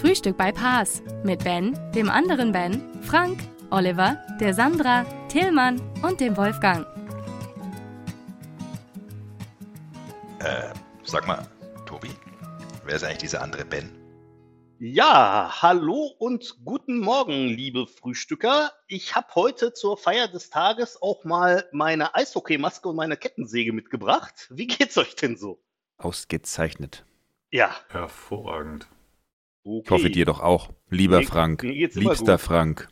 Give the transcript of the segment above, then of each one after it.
Frühstück bei Paas mit Ben, dem anderen Ben, Frank, Oliver, der Sandra, Tillmann und dem Wolfgang. Äh, sag mal, Tobi, wer ist eigentlich dieser andere Ben? Ja, hallo und guten Morgen, liebe Frühstücker. Ich habe heute zur Feier des Tages auch mal meine Eishockeymaske und meine Kettensäge mitgebracht. Wie geht's euch denn so? Ausgezeichnet. Ja, Hervorragend. Okay. Ich hoffe dir doch auch, lieber Mir- Frank. mir geht's immer Liebster gut. Frank.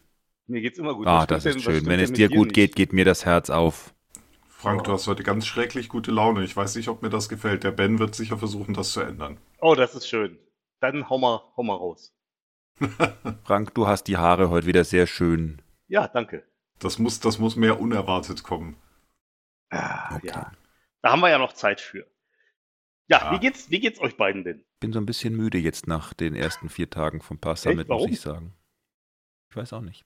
Mir geht's immer gut. Ah, Was das ist denn- schön. Wenn es dir gut geht, geht mir das Herz auf. Frank, du hast heute ganz schrecklich gute Laune. Ich weiß nicht, ob mir das gefällt. Der Ben wird sicher versuchen, das zu ändern. Oh, das ist schön. Dann hau mal, hau mal raus. Frank, du hast die Haare heute wieder sehr schön. Ja, danke. Das muss, das muss mehr unerwartet kommen. Ah, Okay. Ja, da haben wir ja noch Zeit für. Ja, Ja. Wie, geht's, wie geht's euch beiden denn? Bin so ein bisschen müde jetzt nach den ersten vier Tagen vom Pass Summit, muss ich sagen. Ich weiß auch nicht.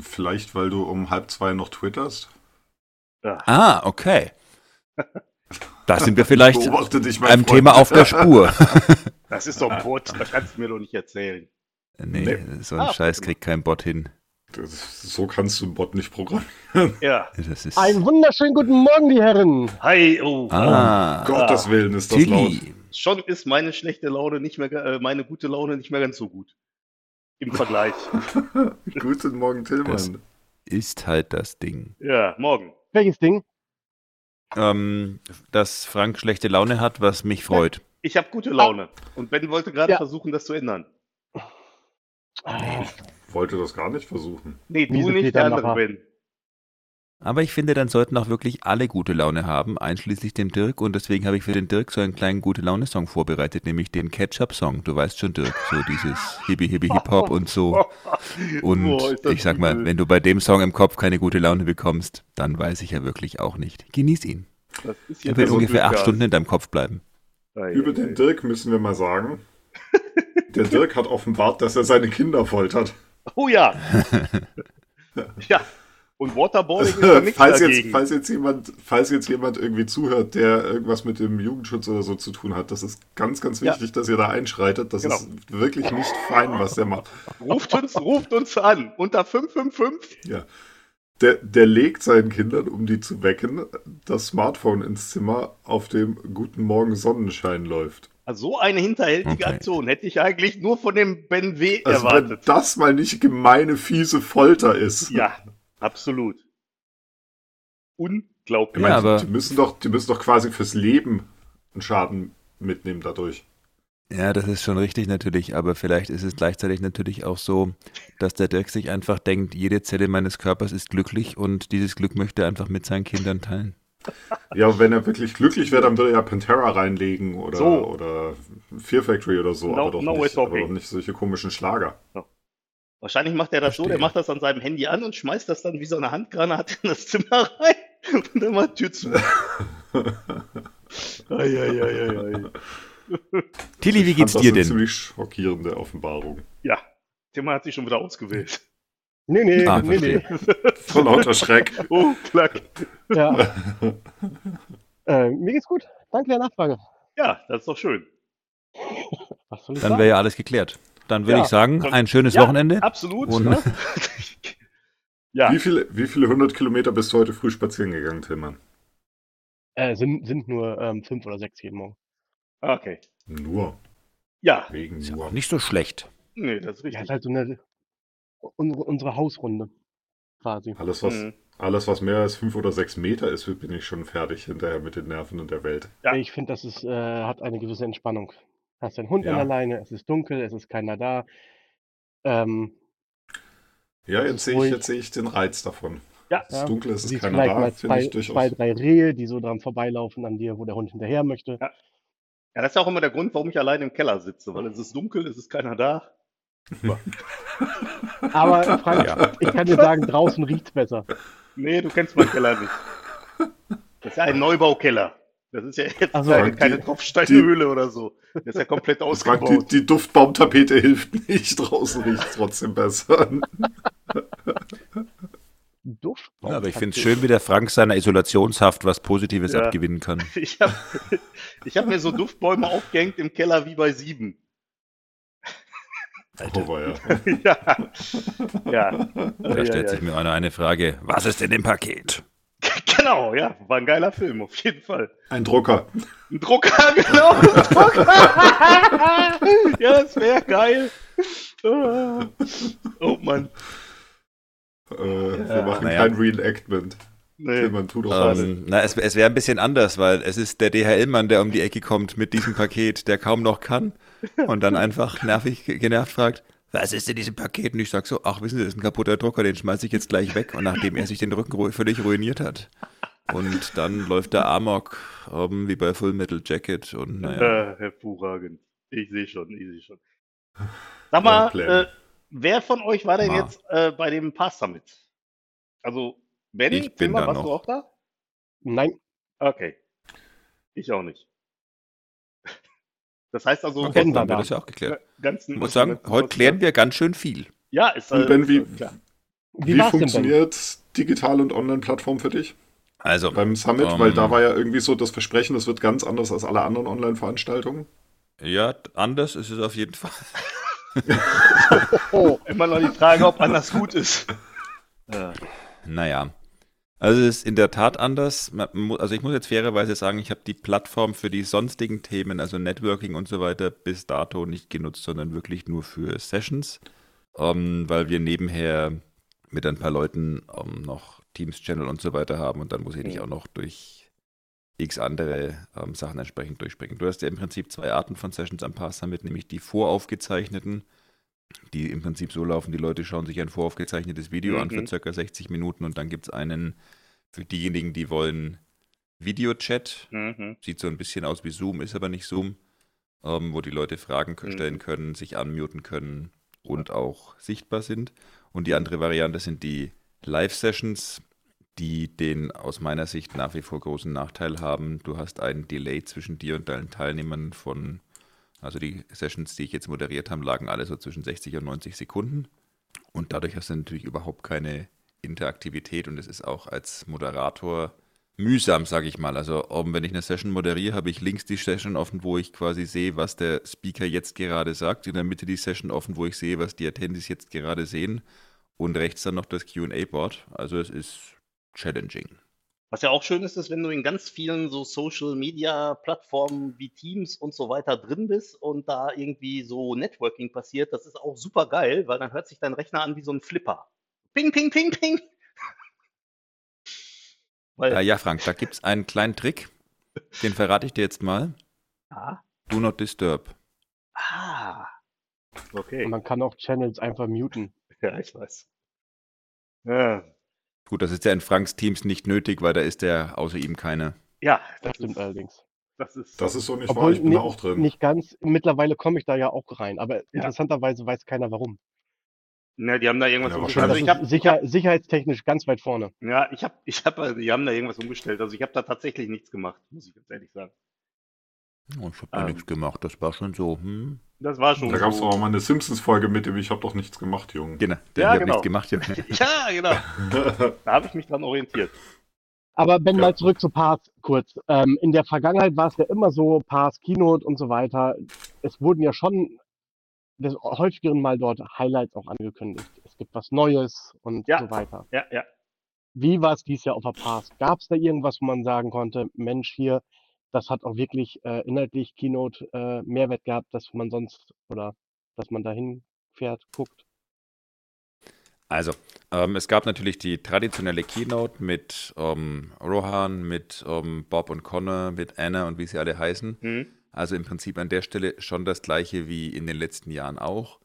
Vielleicht, weil du um halb zwei noch twitterst? Ja. Ah, okay. Da sind wir vielleicht dich, einem Freund. Thema auf der Spur. Das ist doch ein Bot, das kannst du mir doch nicht erzählen. nee, Nee. so ein Ah, Scheiß kriegt kein Bot hin. Das, so kannst du einen Bot nicht programmieren. Ja. Das ist. Einen wunderschönen guten Morgen, die Herren. Hi, oh. ah, Gottes Willen ist das laut. Tilly. Schon ist meine schlechte Laune nicht mehr, äh, meine gute Laune nicht mehr ganz so gut. Im Vergleich. Guten Morgen, Tillmann. Ist halt das Ding. ja, morgen. Welches Ding? Ähm, dass Frank schlechte Laune hat, was mich freut. Ich habe gute Laune. Und Ben wollte gerade Ja. versuchen, das zu ändern. Ich wollte das gar nicht versuchen. Nee, du Miese nicht, der andere. Ben. Aber ich finde, dann sollten auch wirklich alle gute Laune haben, einschließlich dem Dirk. Und deswegen habe ich für den Dirk so einen kleinen gute Laune-Song vorbereitet, nämlich den Ketchup-Song. Du weißt schon, Dirk, so dieses Hibi Hibi Hip Hop und so. Und Boah, ich sag mal, wenn du bei dem Song im Kopf keine gute Laune bekommst, dann weiß ich ja wirklich auch nicht. Genieß ihn. Das ist Er wird so ungefähr acht Stunden in deinem Kopf bleiben. Über den Dirk müssen wir mal sagen. Der Dirk hat offenbart, dass er seine Kinder foltert. Oh ja. ja. Und Waterboarding ist ja nichts falls, jetzt, dagegen. falls, jetzt jemand, falls jetzt jemand irgendwie zuhört, der irgendwas mit dem Jugendschutz oder so zu tun hat, das ist ganz, ganz Ja. wichtig, dass ihr da einschreitet. Das Genau. ist wirklich nicht fein, was der macht. Ruft uns, ruft uns an. Unter 555. Ja. Der, der legt seinen Kindern, um die zu wecken, das Smartphone ins Zimmer, auf dem Guten Morgen Sonnenschein läuft. Also so eine hinterhältige Okay. Aktion hätte ich eigentlich nur von dem Ben W. Also wenn erwartet. das mal nicht gemeine, fiese Folter ist. Ja, absolut. Ich Unglaublich. meine, Ja, aber- die, die, müssen doch, die müssen doch quasi fürs Leben einen Schaden mitnehmen dadurch. Ja, das ist schon richtig natürlich, aber vielleicht ist es gleichzeitig natürlich auch so, dass der Dirk sich einfach denkt, jede Zelle meines Körpers ist glücklich und dieses Glück möchte er einfach mit seinen Kindern teilen. Ja, und wenn er wirklich glücklich wäre, dann würde er ja Pantera reinlegen oder, So. oder Fear Factory oder so, No- aber, doch no nicht, aber doch nicht solche komischen Schlager. Wahrscheinlich macht er das so, Verstehe. der macht das an seinem Handy an und schmeißt das dann wie so eine Handgranate in das Zimmer rein und dann macht Tür zu. Eieieiei. Tilly, wie geht's dir das eine denn? ziemlich schockierende Offenbarung. Ja, Timmer hat sich schon wieder ausgewählt. Nee, nee, Ah, nee, nee. Vor lauter Schreck. Oh, klack. Ja. äh, mir geht's gut. Danke der Nachfrage. Ja, das ist doch schön. Was soll ich Dann wäre ja alles geklärt. Dann würde Ja. ich sagen, ein schönes Ja, Wochenende. Absolut. Und- ne? ja, Wie, viele, wie viele hundert Kilometer bist du heute früh spazieren gegangen, Tillmann? Äh, sind, sind nur ähm, fünf oder sechs jeden Morgen. okay. Nur. Ja, Wegen nur. nicht so schlecht. nee, das ist Ja, richtig. ist halt so eine unsere, unsere Hausrunde. Quasi. Alles was, Mhm. alles, was mehr als fünf oder sechs Meter ist, bin ich schon fertig hinterher mit den Nerven und der Welt. Ja. Ich finde, das ist, äh, hat eine gewisse Entspannung. Hast deinen Hund Ja. an der Leine, es ist dunkel, es ist keiner da. Ähm, Ja, jetzt sehe ich, jetzt sehe ich den Reiz davon. Ja. Es ist Ja. dunkel, es ist siehst keiner da, mal finde ich zwei, durchaus. zwei, drei Rehe, die so dran vorbeilaufen an dir, wo der Hund hinterher möchte. Ja. Ja, das ist auch immer der Grund, warum ich alleine im Keller sitze, weil es ist dunkel, es ist keiner da. Aber Frank, Ja. ich kann dir sagen, draußen riecht's besser. Nee, du kennst meinen Keller nicht. Das ist ja ein Neubaukeller. Das ist ja jetzt so, keine, keine Tropfsteinhöhle oder so. Das ist ja komplett Frank, ausgebaut. die, die Duftbaumtapete hilft nicht. Draußen riecht es trotzdem besser. Duft. Ja, aber ich finde es schön, wie der Frank seiner Isolationshaft was Positives Ja. abgewinnen kann. Ich habe ich hab mir so Duftbäume aufgehängt im Keller wie bei sieben. Oh, war ja. ja. Ja. Da ja, stellt ja. sich mir einer eine Frage. Was ist in dem Paket? Genau, ja. War ein geiler Film, auf jeden Fall. Ein Drucker. Ein Drucker, genau. Ein Drucker. ja, das wäre geil. Ah. Oh Mann. Äh, wir machen naja. kein Reenactment. Nee. Tillmann, tu doch was. Ähm, na, es, es wäre ein bisschen anders, weil es ist der DHL-Mann, der um die Ecke kommt mit diesem Paket, der kaum noch kann und dann einfach nervig genervt fragt, was ist in diesem Paket? Und ich sag so, ach, wissen Sie, das ist ein kaputter Drucker, den schmeiße ich jetzt gleich weg. Und nachdem er sich den Rücken völlig ruiniert hat. Und dann läuft der Amok ähm, wie bei Full Metal Jacket und naja. Äh, hervorragend. Ich sehe schon, ich sehe schon. Sag mal, äh, wer von euch war denn Ah. jetzt äh, bei dem Pass Summit? Also, Ben, Ich bin Zimmer, warst noch. du auch da? Nein, Okay. Ich auch nicht. Das heißt also, Okay, dann haben wir da. das ja auch geklärt. ganzen. Ich muss sagen, heute klären wir ganz schön viel. Ja, ist Und äh, Ben, wie, klar. wie, wie, denn, funktioniert Digital- und Online-Plattform für dich Also, beim Summit? Ähm. Weil da war ja irgendwie so das Versprechen, das wird ganz anders als alle anderen Online-Veranstaltungen. ja, anders ist es auf jeden Fall. Oh, Immer noch die Frage, ob anders gut ist. Ja. Naja. Also es ist in der Tat anders. Also ich muss jetzt fairerweise sagen, ich habe die Plattform für die sonstigen Themen, also Networking und so weiter, bis dato nicht genutzt, sondern wirklich nur für Sessions, ähm, weil wir nebenher mit ein paar Leuten ähm, noch Teams-Channel und so weiter haben und dann muss ich nicht auch noch durch x andere ähm, Sachen entsprechend durchspringen. Du hast ja im Prinzip zwei Arten von Sessions am Pass Summit, nämlich die voraufgezeichneten, die im Prinzip so laufen, die Leute schauen sich ein voraufgezeichnetes Video an für Mhm. circa 60 Minuten und dann gibt es einen für diejenigen, die wollen Videochat. Mhm. Sieht so ein bisschen aus wie Zoom, ist aber nicht Zoom, ähm, wo die Leute Fragen k- Mhm. stellen können, sich unmuten können und auch sichtbar sind. Und die andere Variante sind die Live-Sessions, die den aus meiner Sicht nach wie vor großen Nachteil haben. Du hast einen Delay zwischen dir und deinen Teilnehmern von, also die Sessions, die ich jetzt moderiert habe, lagen alle so zwischen 60 und 90 Sekunden. Und dadurch hast du natürlich überhaupt keine Interaktivität und es ist auch als Moderator mühsam, sage ich mal. Also um, wenn ich eine Session moderiere, habe ich links die Session offen, wo ich quasi sehe, was der Speaker jetzt gerade sagt, in der Mitte die Session offen, wo ich sehe, was die Attendees jetzt gerade sehen und rechts dann noch das Q&A-Board. Also es ist challenging. Was ja auch schön ist, ist, wenn du in ganz vielen so Social Media Plattformen wie Teams und so weiter drin bist und da irgendwie so Networking passiert, das ist auch super geil, weil dann hört sich dein Rechner an wie so ein Flipper. Ping, ping, ping, ping. Weil, ja, Frank, da gibt es einen kleinen Trick, den verrate ich dir jetzt mal. ah, Do not disturb. ah, okay. man kann auch Channels einfach muten. Ja, ich weiß. Ja, Gut, das ist ja in Franks Teams nicht nötig, weil da ist ja außer ihm keine. ja Das das, stimmt ist, allerdings. das ist, Das ist so nicht wahr, ich bin ni- da auch drin. nicht ganz. Mittlerweile komme ich da ja auch rein, aber interessanterweise weiß keiner warum. ne, die haben da irgendwas Ja, umgestellt. Also Das ich habe sicher, sicherheitstechnisch ganz weit vorne. Ja, ich habe, ich habe, die haben da irgendwas umgestellt. Also ich habe da tatsächlich nichts gemacht, muss ich ganz ehrlich sagen. Oh, ich habe da Ähm. nichts gemacht, das war schon so. Hm? Das war schon Da gab es so. auch mal eine Simpsons-Folge mit dem Ich hab doch nichts gemacht, Junge. Genau, der Ja, hat genau. nichts gemacht. Junge. Ja, genau. Da habe ich mich dran orientiert. Aber Ben, Ja. mal zurück zu Pass kurz. Ähm, in der Vergangenheit war es ja immer so, Pass, Keynote und so weiter. Es wurden ja schon des häufigeren Mal dort Highlights auch angekündigt. Es gibt was Neues und Ja. so weiter. Ja, ja. Wie war es dieses Jahr auf der Pass? Gab es da irgendwas, wo man sagen konnte, Mensch, hier, das hat auch wirklich äh, inhaltlich Keynote äh, Mehrwert gehabt, dass man sonst oder dass man dahin fährt, guckt? Also, ähm, es gab natürlich die traditionelle Keynote mit ähm, Rohan, mit ähm, Bob und Connor, mit Anna und wie sie alle heißen. Hm. Also im Prinzip an der Stelle schon das gleiche wie in den letzten Jahren auch.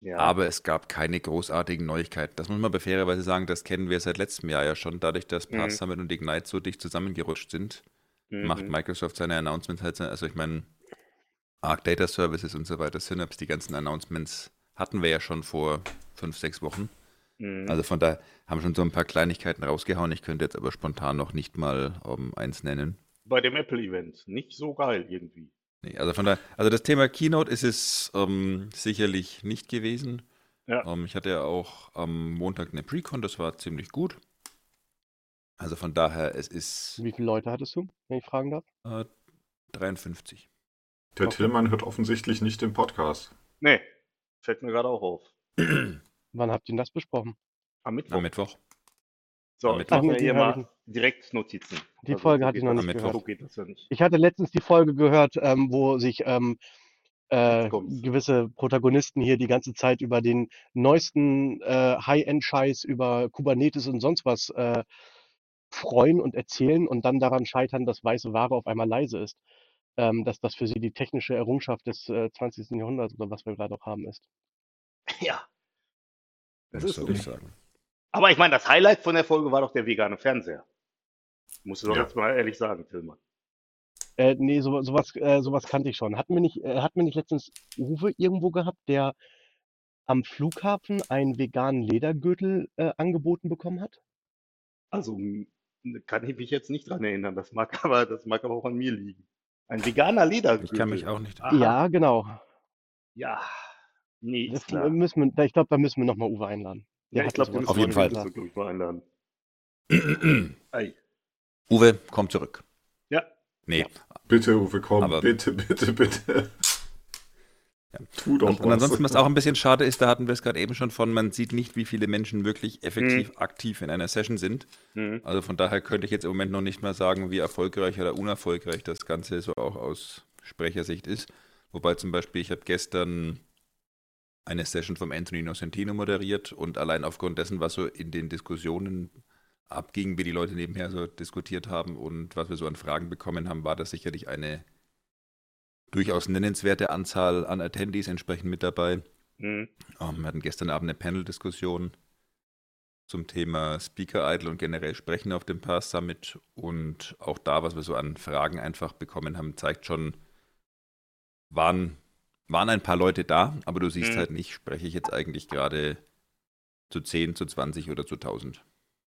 Ja. Aber es gab keine großartigen Neuigkeiten. Das muss man fairerweise sagen, das kennen wir seit letztem Jahr ja schon. Dadurch, dass Mhm. Pass Summit und Ignite so dicht zusammengerutscht sind, Mhm. macht Microsoft seine Announcements halt, also ich meine, Arc Data Services und so weiter, Synapse, die ganzen Announcements hatten wir ja schon vor fünf, sechs Wochen. Mhm. Also von daher haben schon so ein paar Kleinigkeiten rausgehauen. Ich könnte jetzt aber spontan noch nicht mal um, eins nennen. Bei dem Apple-Event. Nicht so geil irgendwie. Nee, also von daher, also das Thema Keynote ist es ähm, sicherlich nicht gewesen. Ja. Ähm, ich hatte ja auch am Montag eine Precon, das war ziemlich gut. Also von daher, es ist Wie viele Leute hattest du, wenn ich fragen darf? äh, 53. Der Okay. Tillmann hört offensichtlich nicht den Podcast. Nee, fällt mir gerade auch auf. Wann habt ihr denn das besprochen? Am Mittwoch. Am Mittwoch. so, am ich Mittwoch. mache mir hier mal direkt Notizen. Die Also, Folge hatte ich noch nicht Am gehört. So geht das ja nicht. Ich hatte letztens die Folge gehört, ähm, wo sich ähm, äh, gewisse Protagonisten hier die ganze Zeit über den neuesten äh, High-End-Scheiß über Kubernetes und sonst was äh, freuen und erzählen und dann daran scheitern, dass weiße Ware auf einmal leise ist. Ähm, dass das für sie die technische Errungenschaft des äh, 20. Jahrhunderts oder was wir gerade auch haben ist. Ja. Das soll so. ich sagen? Aber ich meine, das Highlight von der Folge war doch der vegane Fernseher. Musst du doch Ja. jetzt mal ehrlich sagen, Tillmann. Äh, nee, so, sowas, äh, sowas kannte ich schon. Hatten wir nicht, äh, hatten wir nicht letztens Uwe irgendwo gehabt, der am Flughafen einen veganen Ledergürtel äh, angeboten bekommen hat? Also kann ich mich jetzt nicht dran erinnern. Das mag aber, das mag aber auch an mir liegen. Ein veganer Ledergürtel. Ich kann mich auch nicht. Aha. Ja, genau. Ja. Nee, Das ist klar. müssen wir, ich glaube, da müssen wir nochmal Uwe einladen. Der Ja, ich glaube, Auf müssen jeden Fall. mal einladen. Ei. Uwe, komm zurück. Ja. Nee. Bitte, Uwe, komm. Aber- bitte, bitte, bitte. Ja. Tu doch Und, und ansonsten, was auch ein bisschen schade ist, da hatten wir es gerade eben schon von, man sieht nicht, wie viele Menschen wirklich effektiv aktiv in einer Session sind. Mhm. Also von daher könnte ich jetzt im Moment noch nicht mal sagen, wie erfolgreich oder unerfolgreich das Ganze so auch aus Sprechersicht ist. Wobei zum Beispiel, ich habe gestern eine Session vom Anthony Nocentino moderiert und allein aufgrund dessen, was so in den Diskussionen abging, wie die Leute nebenher so diskutiert haben und was wir so an Fragen bekommen haben, war das sicherlich eine durchaus nennenswerte Anzahl an Attendees entsprechend mit dabei. Mhm. Ähm, wir hatten gestern Abend eine Panel-Diskussion zum Thema Speaker Idle und generell Sprechen auf dem Pass Summit. Und auch da, was wir so an Fragen einfach bekommen haben, zeigt schon, waren, waren ein paar Leute da, aber du siehst Mhm. halt nicht, spreche ich jetzt eigentlich gerade zu 10, zu 20 oder zu 1000.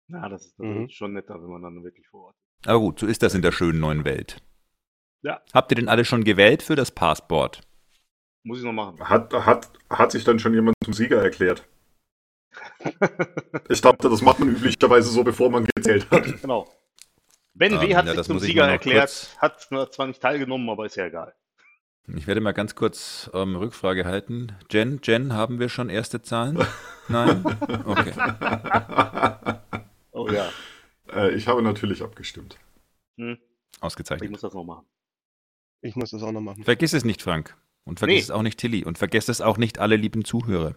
Na, das ist Mhm. natürlich schon netter, wenn man dann wirklich vor Ort ist. Aber gut, so ist das in der schönen neuen Welt. Ja. Habt ihr denn alle schon gewählt für das Passport? Muss ich noch machen. Hat, hat, hat sich dann schon jemand zum Sieger erklärt? Ich dachte, das macht man üblicherweise so, bevor man gezählt hat. genau. Ben W. Ähm, hat ja, sich das zum ich Sieger erklärt, kurz- hat zwar nicht teilgenommen, aber ist ja egal. Ich werde mal ganz kurz ähm, Rückfrage halten. Jen, Jen, haben wir schon erste Zahlen? Nein? Okay. Oh ja. Äh, ich habe natürlich abgestimmt. Hm. Ich Ausgezeichnet. muss das noch machen. Ich muss das auch noch machen. Vergiss es nicht, Frank. Und vergiss Nee. es auch nicht, Tilly. Und vergesst es auch nicht, alle lieben Zuhörer.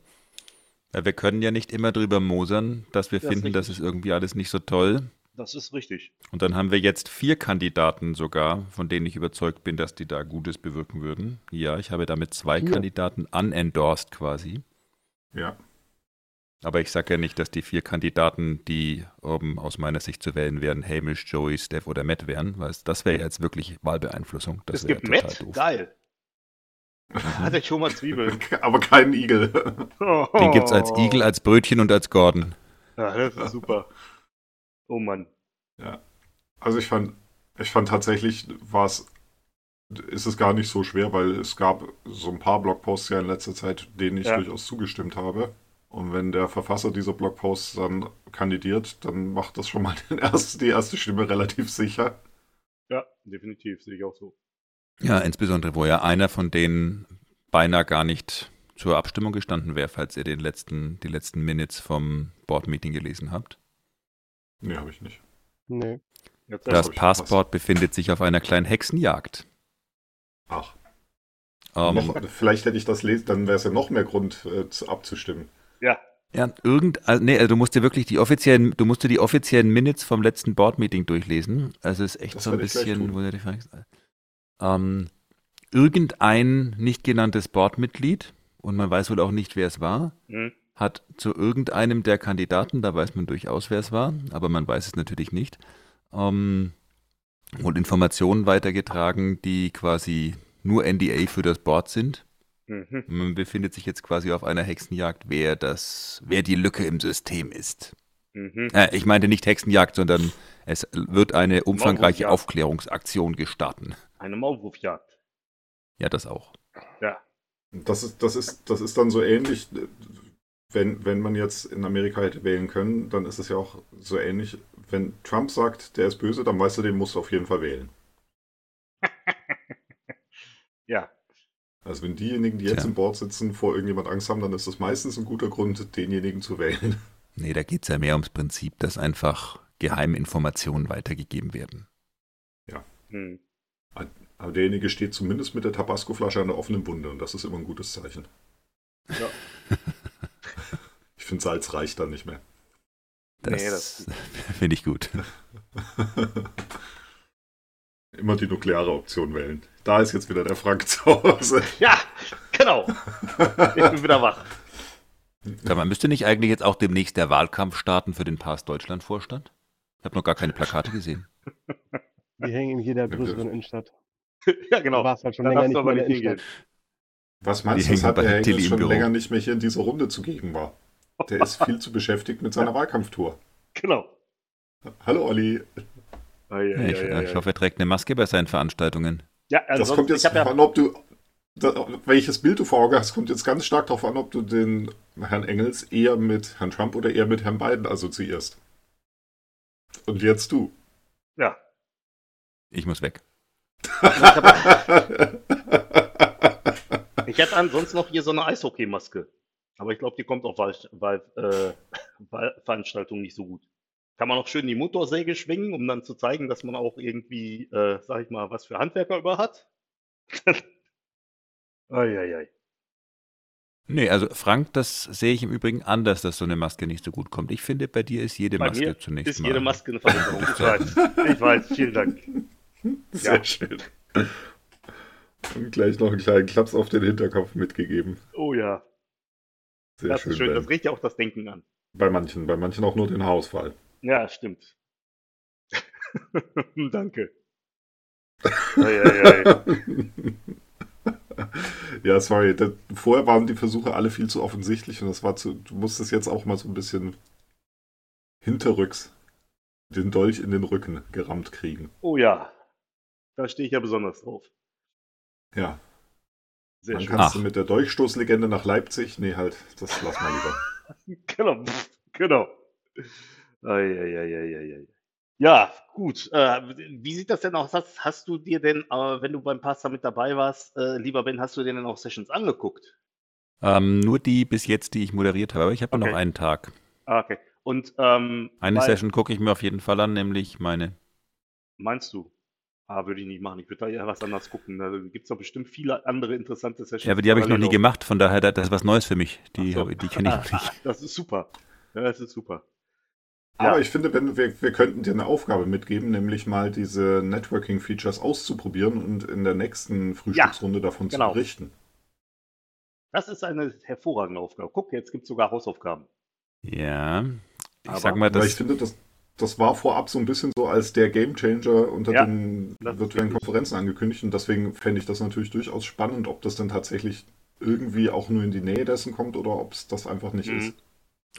Weil wir können ja nicht immer drüber mosern, dass wir Das finden, das ist irgendwie alles nicht so toll. Das ist richtig. Und dann haben wir jetzt vier Kandidaten sogar, von denen ich überzeugt bin, dass die da Gutes bewirken würden. Ja, ich habe damit zwei Vier? Kandidaten unendorsed quasi. Ja. Aber ich sage ja nicht, dass die vier Kandidaten, die um, aus meiner Sicht zu wählen wären, Hamish, Joey, Steph oder Matt wären, weil das wäre ja jetzt wirklich Wahlbeeinflussung. Das es gibt total Matt. doof. Geil. Hat er schon mal Zwiebeln. Aber keinen Igel. Den gibt es als Igel, als Brötchen und als Gordon. Ja, das ist super. Oh Mann. Also ich fand, ich fand tatsächlich, war es, ist es gar nicht so schwer, weil es gab so ein paar Blogposts ja in letzter Zeit, denen ich Ja. durchaus zugestimmt habe. Und wenn der Verfasser dieser Blogposts dann kandidiert, dann macht das schon mal den erst, die erste Stimme relativ sicher. Ja, definitiv, sehe ich auch so. Ja, insbesondere, wo ja einer von denen beinahe gar nicht zur Abstimmung gestanden wäre, falls ihr den letzten, die letzten Minutes vom Board-Meeting gelesen habt. Nee, habe ich nicht. Nee. Jetzt Das Passport befindet sich auf einer kleinen Hexenjagd. Ach, Ähm, noch, vielleicht hätte ich das lesen, dann wäre es ja noch mehr Grund äh, zu, abzustimmen. Ja, Ja, irgend, also, nee, also du musst dir wirklich die offiziellen, du musst dir die offiziellen Minutes vom letzten Board-Meeting durchlesen. Also es ist echt Das so ein bisschen, tun. wo der die Frage ist. Ähm, irgendein nicht genanntes Boardmitglied, und man weiß wohl auch nicht, wer es war, hm. hat zu irgendeinem der Kandidaten, da weiß man durchaus, wer es war, aber man weiß es natürlich nicht, ähm, wohl Informationen weitergetragen, die quasi nur NDA für das Board sind. Mhm. Man befindet sich jetzt quasi auf einer Hexenjagd, wer das, wer die Lücke im System ist. Mhm. Äh, ich meinte nicht Hexenjagd, sondern es wird eine umfangreiche. Aufklärungsaktion gestarten. Eine Maulwurfjagd. Ja, das auch. Ja. Das ist, das ist, das ist dann so ähnlich, wenn, wenn man jetzt in Amerika hätte wählen können, dann ist es ja auch so ähnlich, wenn Trump sagt, der ist böse, dann weißt du, den musst du auf jeden Fall wählen. Ja. Also wenn diejenigen, die jetzt im Board sitzen, vor irgendjemand Angst haben, dann ist das meistens ein guter Grund, denjenigen zu wählen. Nee, da geht es ja mehr ums Prinzip, dass einfach Geheiminformationen weitergegeben werden. Hm. Aber derjenige steht zumindest mit der Tabasco-Flasche an der offenen Wunde und das ist immer ein gutes Zeichen. Ja. Ich finde, Salz reicht dann nicht mehr. Das, Nee, das- finde ich gut. Immer die nukleare Option wählen. Da ist jetzt wieder der Frank zu Hause. Ja, genau. Ich bin wieder wach. Sag mal, müsste nicht eigentlich jetzt auch demnächst der Wahlkampf starten für den Pass Deutschland Vorstand? Ich habe noch gar keine Plakate gesehen. Die hängen in jeder größeren Innenstadt. Ja, genau. Du warst halt schon Da länger nicht aber mehr in nicht hingehen. Was meinst Die du, weshalb bei der im schon Büro. länger nicht mehr hier in dieser Runde zugegen war? Der ist viel zu beschäftigt mit seiner Wahlkampftour. Genau. Hallo Olli. Ei, ei, Ja, ich, ei, ich hoffe, er trägt eine Maske bei seinen Veranstaltungen. Ja, Das ansonsten, kommt jetzt ich habe ja, an, ob du, da, welches Bild du vor Augen hast, kommt jetzt ganz stark darauf an, ob du den Herrn Engels eher mit Herrn Trump oder eher mit Herrn Biden assoziierst. Und jetzt du. ja. Ich muss weg. Ich hätte ansonsten noch hier so eine Eishockeymaske. Aber ich glaube, die kommt auf Wahl, Wahl, äh, Wahlveranstaltungen nicht so gut. Kann man auch schön die Motorsäge schwingen, um dann zu zeigen, dass man auch irgendwie, äh, sag ich mal, was für Handwerker über hat. Eieiei. Nee, also Frank, das sehe ich im Übrigen anders, dass so eine Maske nicht so gut kommt. Ich finde, bei dir ist jede Bei Maske mir zunächst ist mal. jede Maske eine Verbesserung. Ich weiß. Ich weiß. Vielen Dank. Sehr Ja. schön. Und gleich noch einen kleinen Klaps auf den Hinterkopf mitgegeben. Oh ja. Sehr das schön. ist schön. Das regt ja auch das Denken an. Bei manchen, bei manchen auch nur den Haarausfall. Ja, stimmt. Danke. Eieiei. ja, sorry. Das, vorher waren die Versuche alle viel zu offensichtlich und das war zu. Du musstest jetzt auch mal so ein bisschen hinterrücks den Dolch in den Rücken gerammt kriegen. Oh ja. Da stehe ich ja besonders drauf. Ja. Sehr Dann schön. kannst du Ach. mit der Dolchstoßlegende nach Leipzig. Nee, halt, das lass mal lieber. Genau. Genau. Eieieiei. Ja, gut. Äh, wie sieht das denn aus? Hast, hast du dir denn, äh, wenn du beim Pastor mit dabei warst, äh, lieber Ben, hast du dir denn auch Sessions angeguckt? Ähm, nur die bis jetzt, die ich moderiert habe, aber ich habe Okay. noch einen Tag. Ah, okay. Und ähm, Eine Session gucke ich mir auf jeden Fall an, nämlich meine. Meinst du? Ah, würde ich nicht machen. Ich würde da eher was anderes gucken. Da gibt es doch bestimmt viele andere interessante Sessions. Ja, aber die habe ich noch nie gemacht, von daher, das ist was Neues für mich. Die, so. die kenne ich noch nicht. Das ist super. Ja, das ist super. Aber Ja. ich finde, Ben, wir, wir könnten dir eine Aufgabe mitgeben, nämlich mal diese Networking-Features auszuprobieren und in der nächsten Frühstücksrunde davon genau. zu berichten. Das ist eine hervorragende Aufgabe. Guck, jetzt gibt es sogar Hausaufgaben. Ja. Ich Aber- sag mal, Weil ich das, finde, das, das war vorab so ein bisschen so als der Gamechanger unter Ja, den das virtuellen Konferenzen angekündigt und deswegen fände ich das natürlich durchaus spannend, ob das dann tatsächlich irgendwie auch nur in die Nähe dessen kommt oder ob es das einfach nicht Mhm. ist.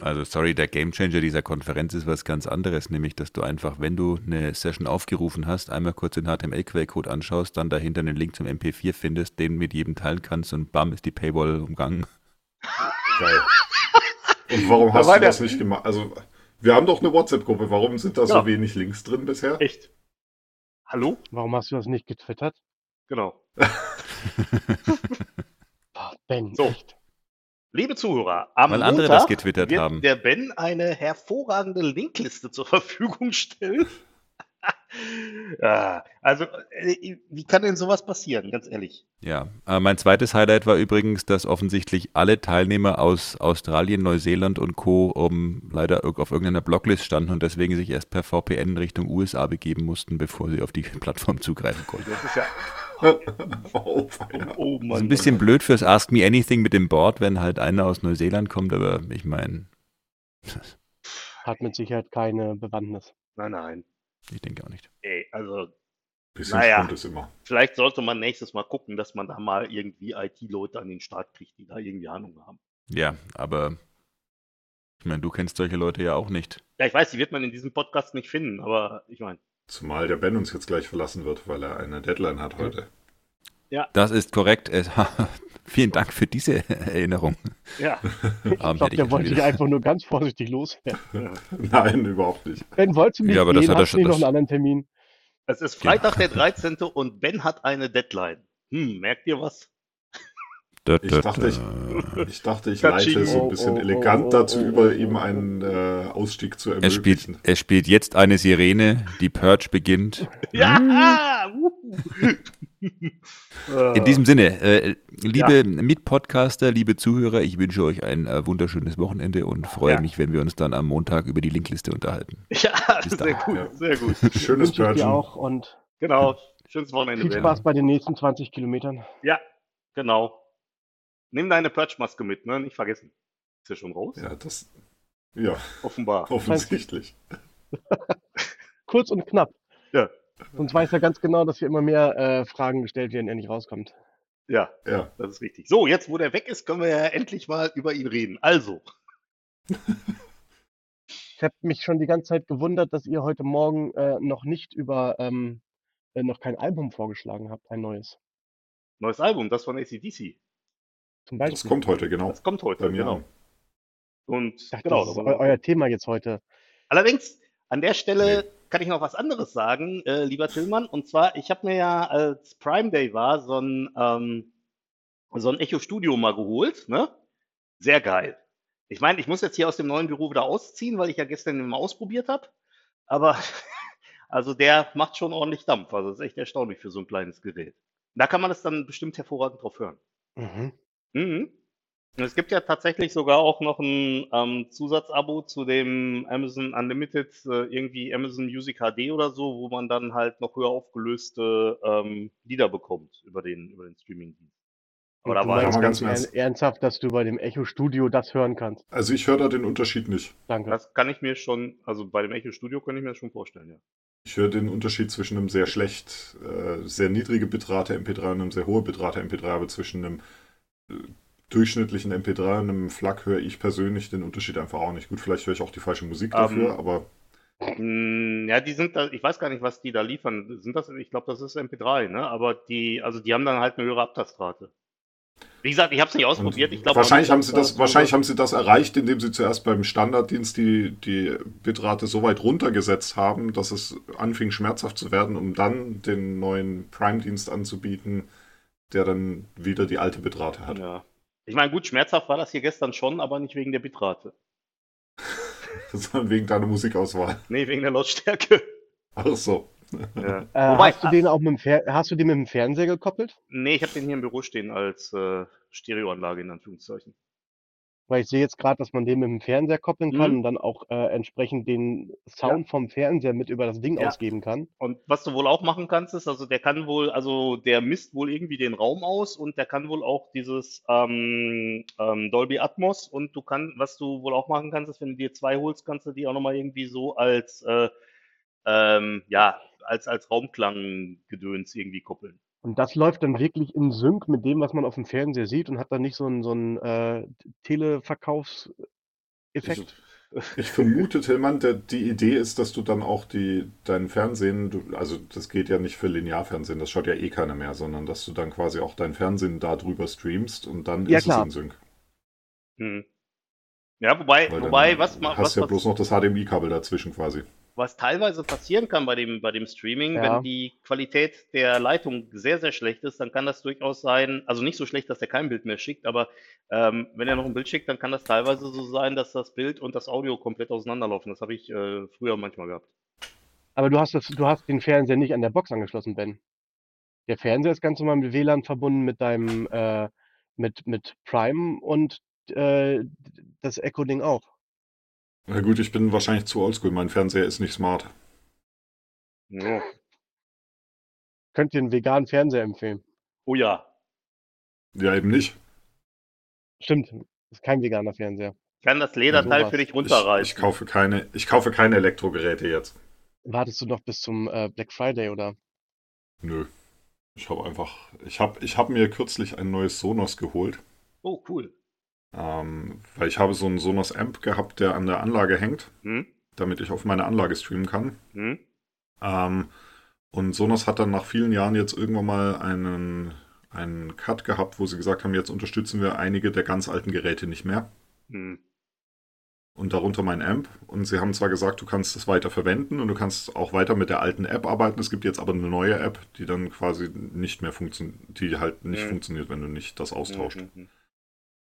Also sorry, der Gamechanger dieser Konferenz ist was ganz anderes, nämlich, dass du einfach, wenn du eine Session aufgerufen hast, einmal kurz den HTML-Quellcode anschaust, dann dahinter einen Link zum MP4 findest, den mit jedem teilen kannst und bam, ist die Paywall umgangen. Geil. Und warum Da hast war du der- das nicht gemacht? Also, wir haben doch eine WhatsApp-Gruppe. Warum sind da so Ja. wenig Links drin bisher? Echt? Hallo? Warum hast du das nicht getwittert? Genau. Ben, So. echt. Liebe Zuhörer, am Weil andere Montag das getwittert wird haben. der Ben eine hervorragende Linkliste zur Verfügung stellen. ja, also, äh, wie kann denn sowas passieren, ganz ehrlich? Ja, äh, mein zweites Highlight war übrigens, dass offensichtlich alle Teilnehmer aus Australien, Neuseeland und Co. Um, leider auf irgendeiner Blocklist standen und deswegen sich erst per VPN Richtung USA begeben mussten, bevor sie auf die Plattform zugreifen konnten. Das ist ja. Oh. Oh Das Mann. ist ein bisschen blöd fürs Ask Me Anything mit dem Board, wenn halt einer aus Neuseeland kommt, aber ich meine, Hat mit Sicherheit keine Bewandtnis. Nein, nein. ich denke auch nicht. Ey, also, Bisschen Naja. Ist immer. Vielleicht sollte man nächstes Mal gucken, dass man da mal irgendwie IT-Leute an den Start kriegt, die da irgendwie Ahnung haben. Ja, aber ich meine, du kennst solche Leute ja auch nicht. Ja, ich weiß, die wird man in diesem Podcast nicht finden, aber ich meine, Zumal der Ben uns jetzt gleich verlassen wird, weil er eine Deadline hat heute. Das ist korrekt. Es- Vielen Dank für diese Erinnerung. ja. Ich glaube, der ja wollte dich einfach nur ganz vorsichtig loswerden. Nein, überhaupt nicht. Ben, wolltest du nicht Ja, aber das gehen? hat er schon- nicht noch das- einen anderen Termin? Es ist Freitag, der 13. und Ben hat eine Deadline. Hm, merkt ihr was? Da, Ich da, dachte, ich, ich, dachte, ich leite so Oh, ein bisschen oh, oh, elegant oh, dazu oh, über, oh, ihm oh, einen äh, Ausstieg zu Er spielt, ermöglichen. er spielt jetzt eine Sirene, die Purge beginnt. Ja! wuhu. In diesem Sinne, äh, liebe Mitpodcaster, liebe Zuhörer, ich wünsche euch ein äh, wunderschönes Wochenende und freue Ja. mich, wenn wir uns dann am Montag über die Linkliste unterhalten. Ja, Bis sehr dann. gut, Ja. sehr gut. Schönes Purgen. auch und Genau. Schönes Wochenende, viel. Spaß bei den nächsten 20 Kilometern. Ja, genau. Nimm deine Purge-Maske mit, ne? Nicht vergessen. Ist ja schon raus? Ja, das. Ja, Offenbar. offensichtlich. Kurz und knapp. Ja. Sonst weiß er ganz genau, dass hier immer mehr äh, Fragen gestellt werden, er nicht rauskommt. Ja, Ja. das ist richtig. So, jetzt, wo der weg ist, können wir ja endlich mal über ihn reden. Also, Ich habe mich schon die ganze Zeit gewundert, dass ihr heute Morgen äh, noch nicht über ähm, äh, noch kein Album vorgeschlagen habt, ein neues. neues Album, das von ACDC. Zum Das Beispiel. kommt heute, genau. Das kommt heute, Bei mir genau. an. Und dachte, genau, das ist da eu euer Thema jetzt heute. Allerdings, an der Stelle kann ich noch was anderes sagen, äh, lieber Tillmann. Und zwar, ich habe mir ja, als Prime Day war, so ein, ähm, so ein Echo Studio mal geholt. Ne? Sehr geil. Ich meine, ich muss jetzt hier aus dem neuen Büro wieder ausziehen, weil ich ja gestern den mal ausprobiert habe. Aber also der macht schon ordentlich Dampf. Also das ist echt erstaunlich für so ein kleines Gerät. Da kann man das dann bestimmt hervorragend drauf hören. Mhm. Mhm. Es gibt ja tatsächlich sogar auch noch ein ähm, Zusatzabo zu dem Amazon Unlimited, äh, irgendwie Amazon Music HD oder so, wo man dann halt noch höher aufgelöste ähm, Lieder bekommt über den, über den Streaming-Dienst. Aber da war ganz ganz ern ernsthaft, dass du bei dem Echo Studio das hören kannst. Also ich höre da den Unterschied nicht. Danke. das kann ich mir schon, also bei dem Echo Studio kann ich mir das schon vorstellen, ja. Ich höre den Unterschied zwischen einem sehr schlecht, äh, sehr niedrige Bitrate MP3 und einem sehr hohe Bitrate MP3, aber zwischen einem durchschnittlichen MP3 und einem FLAC höre ich persönlich den Unterschied einfach auch nicht. Gut, vielleicht höre ich auch die falsche Musik dafür, Ähm, aber Mm, Ja, die sind da, ich weiß gar nicht, was die da liefern. Sind das, ich glaube, das ist MP3, ne? Aber die, also die haben dann halt eine höhere Abtastrate. Wie gesagt, ich habe es nicht ausprobiert. Ich glaube, wahrscheinlich haben sie das, wahrscheinlich haben sie das erreicht, indem sie zuerst beim Standarddienst die, die Bitrate so weit runtergesetzt haben, dass es anfing schmerzhaft zu werden, um dann den neuen Prime-Dienst anzubieten, der dann wieder die alte Bitrate hat. Ja. Ich meine, gut, schmerzhaft war das hier gestern schon, aber nicht wegen der Bitrate. Sondern wegen deiner Musikauswahl. Nee, wegen der Lautstärke. Ach so. Ja. Äh, Wobei, hast, du den auch mit dem Fer hast du den mit dem Fernseher gekoppelt? nee, ich habe den hier im Büro stehen als äh, Stereoanlage in Anführungszeichen. Weil ich sehe jetzt gerade, dass man den mit dem Fernseher koppeln kann Mhm. und dann auch äh, entsprechend den Sound vom Fernseher mit über das Ding Ja. ausgeben kann. Und was du wohl auch machen kannst, ist, also der kann wohl, also der misst wohl irgendwie den Raum aus und der kann wohl auch dieses ähm, ähm, Dolby Atmos und du kannst, was du wohl auch machen kannst, ist, wenn du dir zwei holst, kannst du die auch nochmal irgendwie so als, äh, ähm, ja, als, als Raumklang-Gedöns irgendwie koppeln. Und das läuft dann wirklich in Sync mit dem, was man auf dem Fernseher sieht und hat dann nicht so einen, so einen äh, Televerkaufseffekt. Ich vermute, Tillmann, der, die Idee ist, dass du dann auch die, dein Fernsehen, du, also das geht ja nicht für Linearfernsehen, das schaut ja eh keiner mehr, sondern dass du dann quasi auch dein Fernsehen darüber streamst und dann Ja, ist klar. es in Sync. Hm. Ja, wobei, Weil wobei, was, ma- hast was, ja was, bloß noch das HDMI-Kabel dazwischen quasi. Was teilweise passieren kann bei dem, bei dem Streaming, Ja. wenn die Qualität der Leitung sehr, sehr schlecht ist, dann kann das durchaus sein, also nicht so schlecht, dass er kein Bild mehr schickt, aber ähm, wenn er noch ein Bild schickt, dann kann das teilweise so sein, dass das Bild und das Audio komplett auseinanderlaufen. Das habe ich äh, früher manchmal gehabt. Aber du hast, das, du hast den Fernseher nicht an der Box angeschlossen, Ben. Der Fernseher ist ganz normal mit WLAN verbunden mit deinem, äh, mit, mit Prime und äh, das Echo-Ding auch. Na gut, ich bin wahrscheinlich zu oldschool, mein Fernseher ist nicht smart. Ja. Könnt ihr einen veganen Fernseher empfehlen? Oh ja, Ja, eben nicht. Stimmt, ist kein veganer Fernseher. kann das Lederteil für dich Ich, runterreißen. ich, kaufe keine, ich kaufe keine Elektrogeräte jetzt. Wartest du noch bis zum äh, Black Friday oder? Nö. Ich habe einfach, ich habe ich hab mir kürzlich ein neues Sonos geholt. Oh, cool. Ähm, weil ich habe so einen Sonos Amp gehabt, der an der Anlage hängt, Hm? damit ich auf meine Anlage streamen kann. Hm? Ähm, und Sonos hat dann nach vielen Jahren jetzt irgendwann mal einen, einen Cut gehabt, wo sie gesagt haben, jetzt unterstützen wir einige der ganz alten Geräte nicht mehr. Hm. Und darunter mein Amp. Und sie haben zwar gesagt, du kannst es weiter verwenden und du kannst auch weiter mit der alten App arbeiten. Es gibt jetzt aber eine neue App, die dann quasi nicht mehr funktioniert, die halt nicht Mhm. funktioniert, wenn du nicht das austauscht. Mhm, mhm.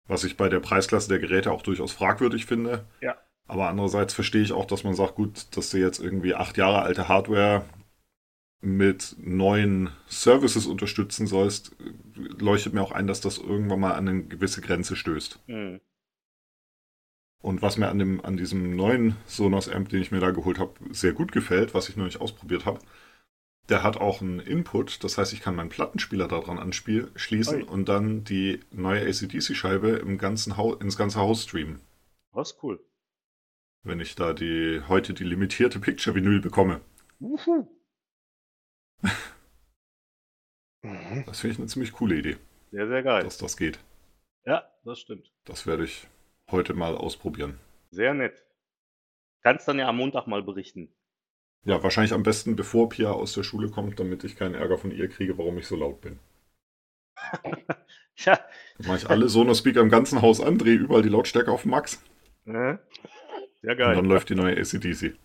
Was ich bei der Preisklasse der Geräte auch durchaus fragwürdig finde. Ja. Aber andererseits verstehe ich auch, dass man sagt, gut, dass du jetzt irgendwie acht Jahre alte Hardware mit neuen Services unterstützen sollst, leuchtet mir auch ein, dass das irgendwann mal an eine gewisse Grenze stößt. Hm. Und was mir an, dem, an diesem neuen Sonos Amp, den ich mir da geholt habe, sehr gut gefällt, was ich noch nicht ausprobiert habe, der hat auch einen Input, das heißt, ich kann meinen Plattenspieler daran anschließen und dann die neue ACDC-Scheibe im ganzen Hau ins ganze Haus streamen, ist cool. wenn ich da die heute die limitierte Picture-Vinyl bekomme. Das finde ich eine ziemlich coole Idee, Sehr, sehr geil. dass das geht. Ja, das stimmt. Das werde ich heute mal ausprobieren. Sehr nett. Kannst dann ja am Montag mal berichten. Ja, wahrscheinlich am besten, bevor Pia aus der Schule kommt, damit ich keinen Ärger von ihr kriege, warum ich so laut bin. Ja. Dann mache ich alle Sonos-Speaker im ganzen Haus an, drehe überall die Lautstärke auf Max Ne? Sehr und geil. dann läuft die neue ACDC.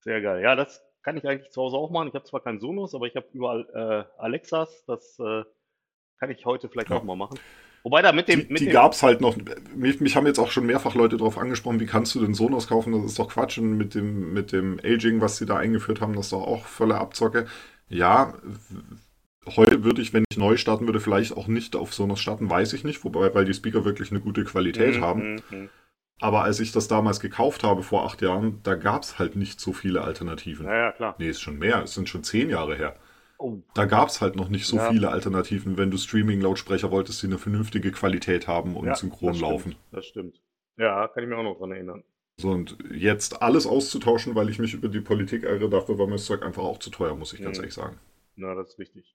Sehr geil. Ja, das kann ich eigentlich zu Hause auch machen. Ich habe zwar keinen Sonos, aber ich habe überall äh, Alexas. Das äh, kann ich heute vielleicht Ja. auch mal machen. Wobei da mit dem, Die, mit die dem gab es halt noch. Mich, mich haben jetzt auch schon mehrfach Leute darauf angesprochen, wie kannst du den Sonos kaufen? Das ist doch Quatsch. Und mit dem, mit dem Aging, was sie da eingeführt haben, das ist doch auch volle Abzocke. Ja, heute würde ich, wenn ich neu starten würde, vielleicht auch nicht auf Sonos starten, weiß ich nicht. Wobei, weil die Speaker wirklich eine gute Qualität Mhm, haben. mhm, mhm. Aber als ich das damals gekauft habe, vor acht Jahren, da gab es halt nicht so viele Alternativen. Ja, ja, klar. Nee, ist schon mehr. Es sind schon zehn Jahre her. Oh, Da gab es halt noch nicht so Ja. viele Alternativen, wenn du Streaming-Lautsprecher wolltest, die eine vernünftige Qualität haben und ja, synchron das stimmt, laufen. Das stimmt. Ja, kann ich mir auch noch dran erinnern. So, und jetzt alles auszutauschen, weil ich mich über die Politik ärgere, dafür war mir das Zeug einfach auch zu teuer, muss ich ganz Mhm. ehrlich sagen. Na, das ist richtig.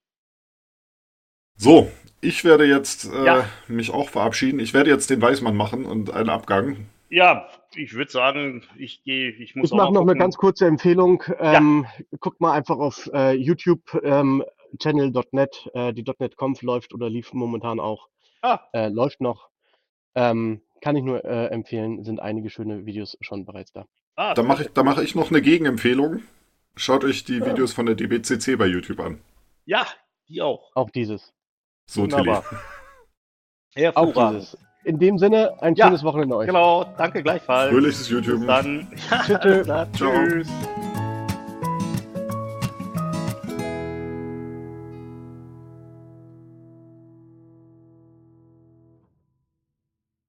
So, ich werde jetzt äh, Ja. mich auch verabschieden. Ich werde jetzt den Weißmann machen und einen Abgang. Ja, ich würde sagen, ich gehe, ich muss Ich auch mache noch eine ganz kurze Empfehlung. Ähm, Guckt mal einfach auf äh, YouTube ähm, channel.net. Äh, die .NET Conf läuft oder lief momentan auch. Ah, Äh, läuft noch. Ähm, kann ich nur äh, empfehlen. Sind einige schöne Videos schon bereits da. ah, Da mache ich, da mache ich noch eine Gegenempfehlung. Schaut euch die Videos von der DBCC bei YouTube an. Ja, die auch. Auch dieses. So, Tilly. Wunderbar. Auch Hervorragend. dieses. In dem Sinne, ein Ja, schönes Wochenende euch. Genau, danke gleichfalls. Fröhliches YouTube. Bis dann. Ja, Tschüss. Tschüss.